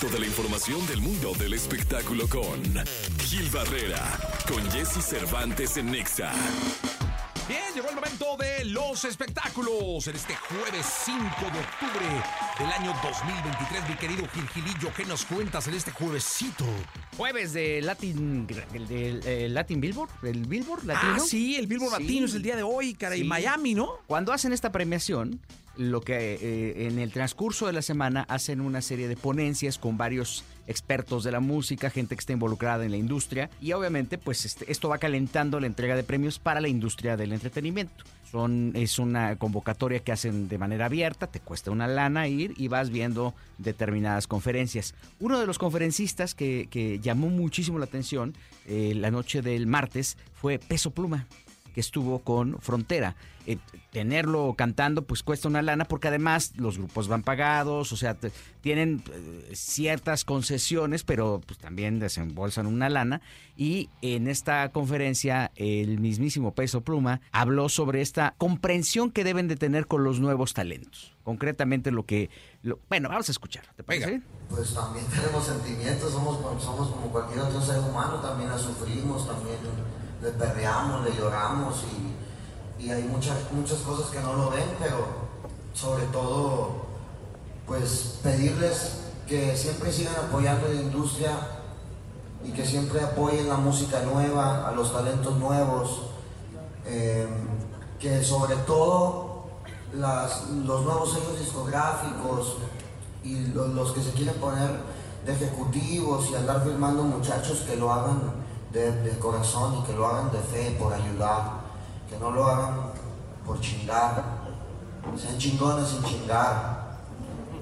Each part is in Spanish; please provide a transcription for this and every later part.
Toda la información del mundo del espectáculo con Gil Barrera, con Jesse Cervantes en Nexa. Bien, llegó el momento de los espectáculos en este jueves 5 de octubre del año 2023. Mi querido Gil Gilillo, ¿qué nos cuentas en este juevesito? Jueves de Latin, el de, eh, Latin Billboard, el Billboard latino. Ah, sí, el Billboard Sí. Latino es el día de hoy, cara, y. Miami, ¿no? Cuando hacen esta premiación, lo que eh, en el transcurso de la semana hacen una serie de ponencias con varios expertos de la música, gente que está involucrada en la industria y obviamente pues este- esto va calentando la entrega de premios para la industria del entretenimiento. Son, es una convocatoria que hacen de manera abierta, te cuesta una lana ir y vas viendo determinadas conferencias. Uno de los conferencistas que, llamó muchísimo la atención eh, la noche del martes fue Peso Pluma que estuvo con Frontera. Eh, tenerlo cantando pues cuesta una lana porque además los grupos van pagados, o sea, te- tienen eh, ciertas concesiones, pero pues también desembolsan una lana. Y en esta conferencia el mismísimo Peso Pluma habló sobre esta comprensión que deben de tener con los nuevos talentos. Concretamente lo que... lo- bueno, vamos a escuchar. ¿Te parece? Pues también tenemos sentimientos, somos, somos como cualquier otro ser humano, también la sufrimos, también le perreamos, le lloramos y, y hay muchas, muchas cosas que no lo ven, pero sobre todo, pues pedirles que siempre sigan apoyando la industria y que siempre apoyen la música nueva, a los talentos nuevos, eh, que sobre todo las- los nuevos sellos discográficos y lo- los que se quieren poner de ejecutivos y andar firmando muchachos que lo hagan de, de corazón y que lo hagan de fe, por ayudar, que no lo hagan por chingar, sean chingones sin chingar.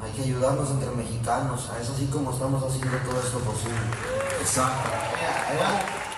Hay que ayudarnos entre mexicanos, es así como estamos haciendo todo esto posible. Exacto.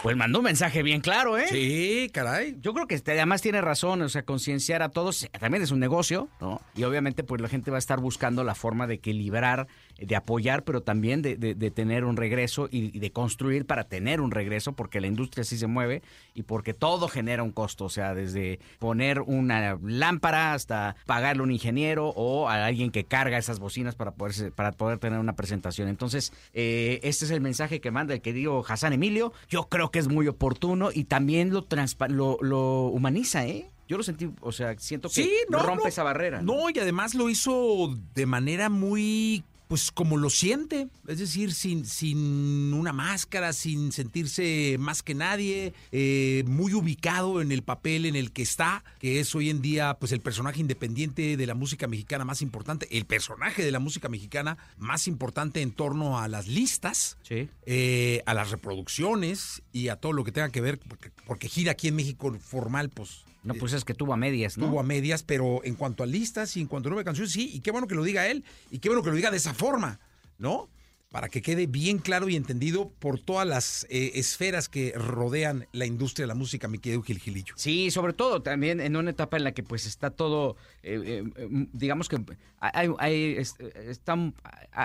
Pues mandó un mensaje bien claro, ¿eh? Sí, caray. Yo creo que este, además tiene razón, o sea, concienciar a todos, eh, también es un negocio, ¿no? Y obviamente pues la gente va a estar buscando la forma de equilibrar, de apoyar, pero también de, de- de tener un regreso y, y de construir para tener un regreso, porque la industria así se mueve y porque todo genera un costo, o sea, desde poner una lámpara hasta pagarle a un ingeniero o a alguien que carga esas bocinas para poder, para poder tener una presentación. Entonces, eh, este es el mensaje que manda el querido Hassan Emilio. Yo creo que es muy oportuno y también lo, lo, lo humaniza, ¿eh? Yo lo sentí, o sea, siento que Sí, no, rompe no. esa barrera. No, y además lo hizo de manera muy, pues como lo siente, es decir, sin, sin una máscara, sin sentirse más que nadie, eh, muy ubicado en el papel en el que está, que es hoy en día pues el personaje independiente de la música mexicana más importante, el personaje de la música mexicana más importante en torno a las listas, Sí. eh, a las reproducciones y a todo lo que tenga que ver, porque, porque gira aquí en México formal, pues No, pues es que tuvo a medias, ¿no? Tuvo a medias, pero en cuanto a listas y en cuanto a nueve canciones, sí, y qué bueno que lo diga él, y qué bueno que lo diga de esa forma, ¿no? Para que quede bien claro y entendido por todas las eh, esferas que rodean la industria de la música, mi querido Gil Gilillo. Sí, sobre todo también en una etapa en la que pues está todo, eh, eh, digamos que hay, hay- es- están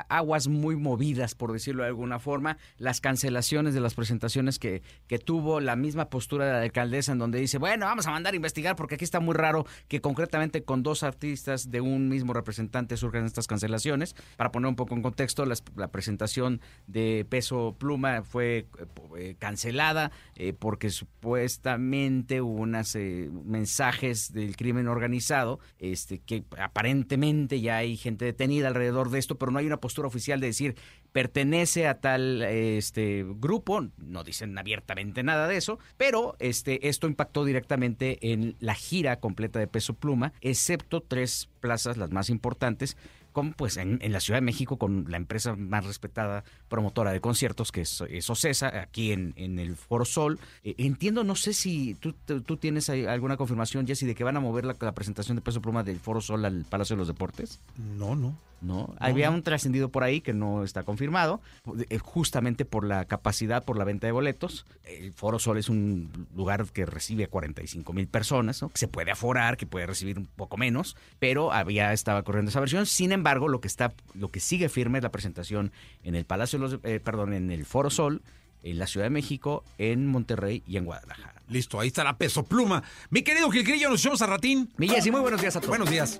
aguas muy movidas, por decirlo de alguna forma, las cancelaciones de las presentaciones que, que tuvo, la misma postura de la alcaldesa en donde dice, bueno, vamos a mandar a investigar porque aquí está muy raro que concretamente con dos artistas de un mismo representante surjan estas cancelaciones. Para poner un poco en contexto, las- la presentación de Peso Pluma fue eh, eh, cancelada eh, porque supuestamente hubo unos mensajes del crimen organizado, este que aparentemente ya hay gente detenida alrededor de esto, pero no hay una postura oficial de decir pertenece a tal este grupo, no dicen abiertamente nada de eso, pero este esto impactó directamente en la gira completa de Peso Pluma, excepto tres plazas las más importantes como pues en, la Ciudad de México con la empresa más respetada promotora de conciertos que es, es Ocesa, aquí en, en el Foro Sol. Eh, entiendo, no sé si tú, tú, tienes alguna confirmación, Jessy, de que van a mover la, la presentación de Peso Pluma del Foro Sol al Palacio de los Deportes. No, no. ¿No? Había un trascendido por ahí que no está confirmado, eh, justamente por la capacidad, por la venta de boletos. El Foro Sol es un lugar que recibe a 45 mil personas, ¿no? que se puede aforar, que puede recibir un poco menos, pero había estaba corriendo esa versión. Sin embargo, lo que está, lo que sigue firme es la presentación en el Palacio de los, eh, perdón, en el Foro Sol, en la Ciudad de México, en Monterrey y en Guadalajara. Listo, ahí está la peso pluma. Mi querido Gilgrillo, nos echamos a ratín. Mi Jessy, muy buenos días a todos. Buenos días.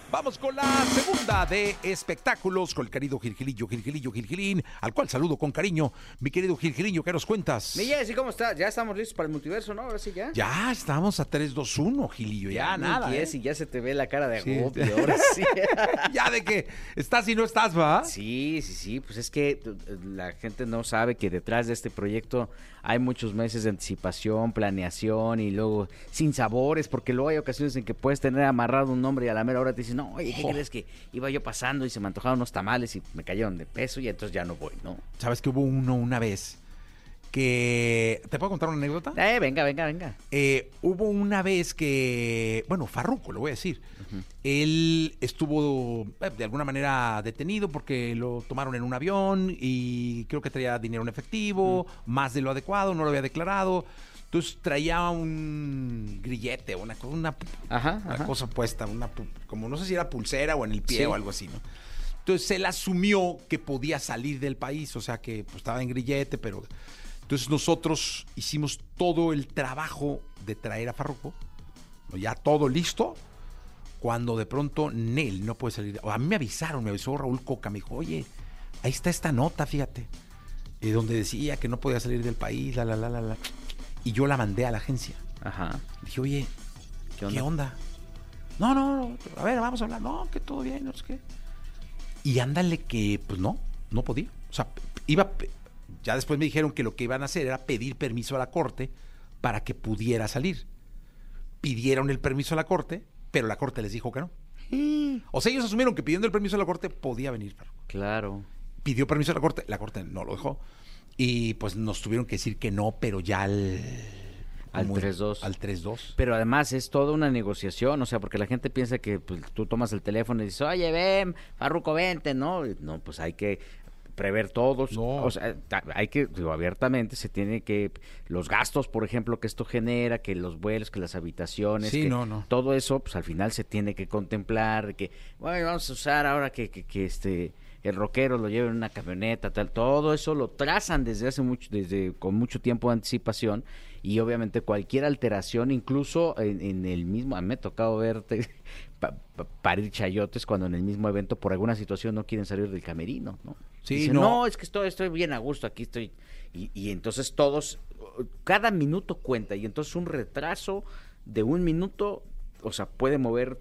Vamos con la segunda de espectáculos con el querido Gilgilillo, Gilgilillo, Gilgilín, al cual saludo con cariño. Mi querido Gilgilillo, ¿qué nos cuentas? Mi Jessy, ¿cómo estás? Ya estamos listos para el multiverso, ¿no? Ahora sí ya. Ya estamos a 3-2-1, Gilillo, ya, Mi nada. ¿eh? Jessy, ya se te ve la cara de Sí. agobio, ahora sí. ya de que estás y no estás, ¿va? Sí, sí, sí, pues es que eh, la gente no sabe que detrás de este proyecto hay muchos meses de anticipación, planeación y luego sin sabores, porque luego hay ocasiones en que puedes tener amarrado un nombre y a la mera hora te dicen, no, oye, ¿qué Jo. crees que iba yo pasando y se me antojaron unos tamales y me cayeron de peso y entonces ya no voy, ¿no? Sabes que hubo uno una vez que... ¿Te puedo contar una anécdota? Eh, venga, venga, venga. Eh, hubo una vez que, bueno, Farruco, lo voy a decir. Él estuvo eh, de alguna manera detenido porque lo tomaron en un avión y creo que traía dinero en efectivo, más de lo adecuado, no lo había declarado. Entonces traía un grillete, una, una, Ajá, una ajá. cosa puesta, una, como no sé si era pulsera o en el pie Sí. o algo así, ¿no? Entonces él asumió que podía salir del país, o sea que pues, estaba en grillete, pero... Entonces nosotros hicimos todo el trabajo de traer a Farruko, ¿no? ya todo listo, cuando de pronto Nel no puede salir. A mí me avisaron, me avisó Raúl Coca, me dijo, oye, ahí está esta nota, fíjate, eh, donde decía que no podía salir del país, la, la, la, la, la. Y yo la mandé a la agencia. Ajá. Dije, oye, ¿Qué ¿qué onda? No, no, no, a ver, vamos a hablar. No, que todo bien, no sé qué. Y ándale que, pues no, no podía. O sea, iba, ya después me dijeron que lo que iban a hacer era pedir permiso a la corte para que pudiera salir. Pidieron el permiso a la corte, pero la corte les dijo que no. O sea, ellos asumieron que pidiendo el permiso a la corte podía venir. Claro. Pidió permiso a la corte, la corte no lo dejó. Y pues nos tuvieron que decir que no, pero ya al... Al como- 3-2. Al 3-2. Pero además es toda una negociación, o sea, porque la gente piensa que pues, tú tomas el teléfono y dices, oye, ven, Farruco, vente, ¿no? No, pues hay que prever todos, No. o sea, hay que, digo, abiertamente se tiene que, los gastos, por ejemplo, que esto genera, que los vuelos, que las habitaciones, Sí, que no, no. todo eso, pues al final se tiene que contemplar, que, bueno, vamos a usar ahora que, que, que, este el rockero lo lleve en una camioneta, tal, todo eso lo trazan desde hace mucho, desde con mucho tiempo de anticipación y obviamente cualquier alteración, incluso en, en el mismo, me ha tocado verte pa- pa- parir chayotes cuando en el mismo evento por alguna situación no quieren salir del camerino, ¿no? Sí, Dicen, no. no, es que estoy, estoy bien a gusto, aquí estoy. Y, y entonces todos, cada minuto cuenta y entonces un retraso de un minuto, o sea, puede mover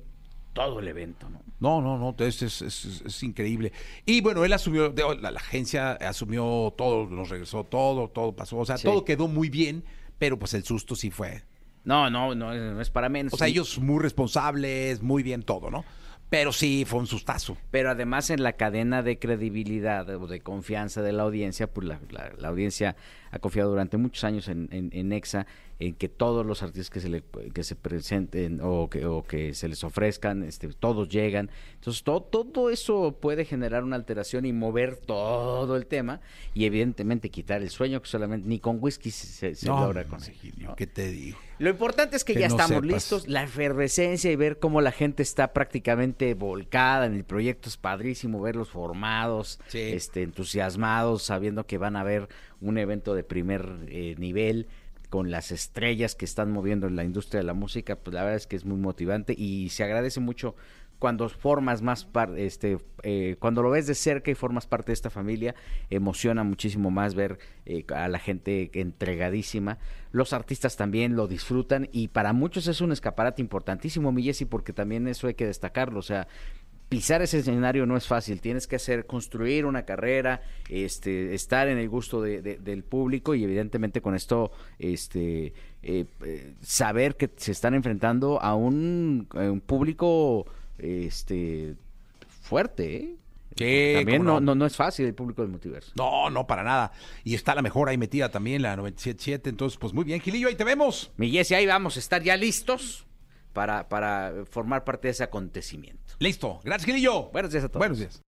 todo el evento, ¿no? No, no, no, es, es, es- es increíble. Y bueno, él asumió, la, la agencia asumió todo, nos regresó todo, todo pasó, o sea, Sí. todo quedó muy bien, pero pues el susto sí fue. No, no, no, no es para menos. O sea, Sí. ellos muy responsables, muy bien todo, ¿no? Pero sí fue un sustazo. Pero además en la cadena de credibilidad o de confianza de la audiencia, pues la, la- la audiencia ha confiado durante muchos años en, en, en EXA, en que todos los artistas que se le que se presenten o que, o que se les ofrezcan, este, todos llegan. Entonces todo, todo eso puede generar una alteración y mover todo el tema y evidentemente quitar el sueño que solamente ni con whisky se, se no, logra conseguir. ¿qué te digo? Lo importante es que, Que ya no estamos sepas. listos, la efervescencia y ver cómo la gente está prácticamente volcada en el proyecto es padrísimo, verlos formados, Sí. este, entusiasmados, sabiendo que van a ver un evento de primer eh, nivel con las estrellas que están moviendo en la industria de la música, pues la verdad es que es muy motivante y se agradece mucho cuando formas más parte, este, eh, cuando lo ves de cerca y formas parte de esta familia, emociona muchísimo más ver eh, a la gente entregadísima. Los artistas también lo disfrutan y para muchos es un escaparate importantísimo, mi Jessy, porque también eso hay que destacarlo. O sea, pisar ese escenario no es fácil. Tienes que hacer, construir una carrera, este, estar en el gusto de- de- del público y evidentemente con esto, este, eh, eh, saber que se están enfrentando a un, a un público, este, fuerte. ¿eh? Sí, También no, no. no, es fácil el público del multiverso. No, no, para nada. Y está la mejor ahí metida también, la 97.7. Entonces, pues muy bien, Gilillo, ahí te vemos. Mi Jessy, ahí vamos a estar ya listos para, para formar parte de ese acontecimiento. Listo. Gracias, Gilillo. Buenos días a todos. Buenos días.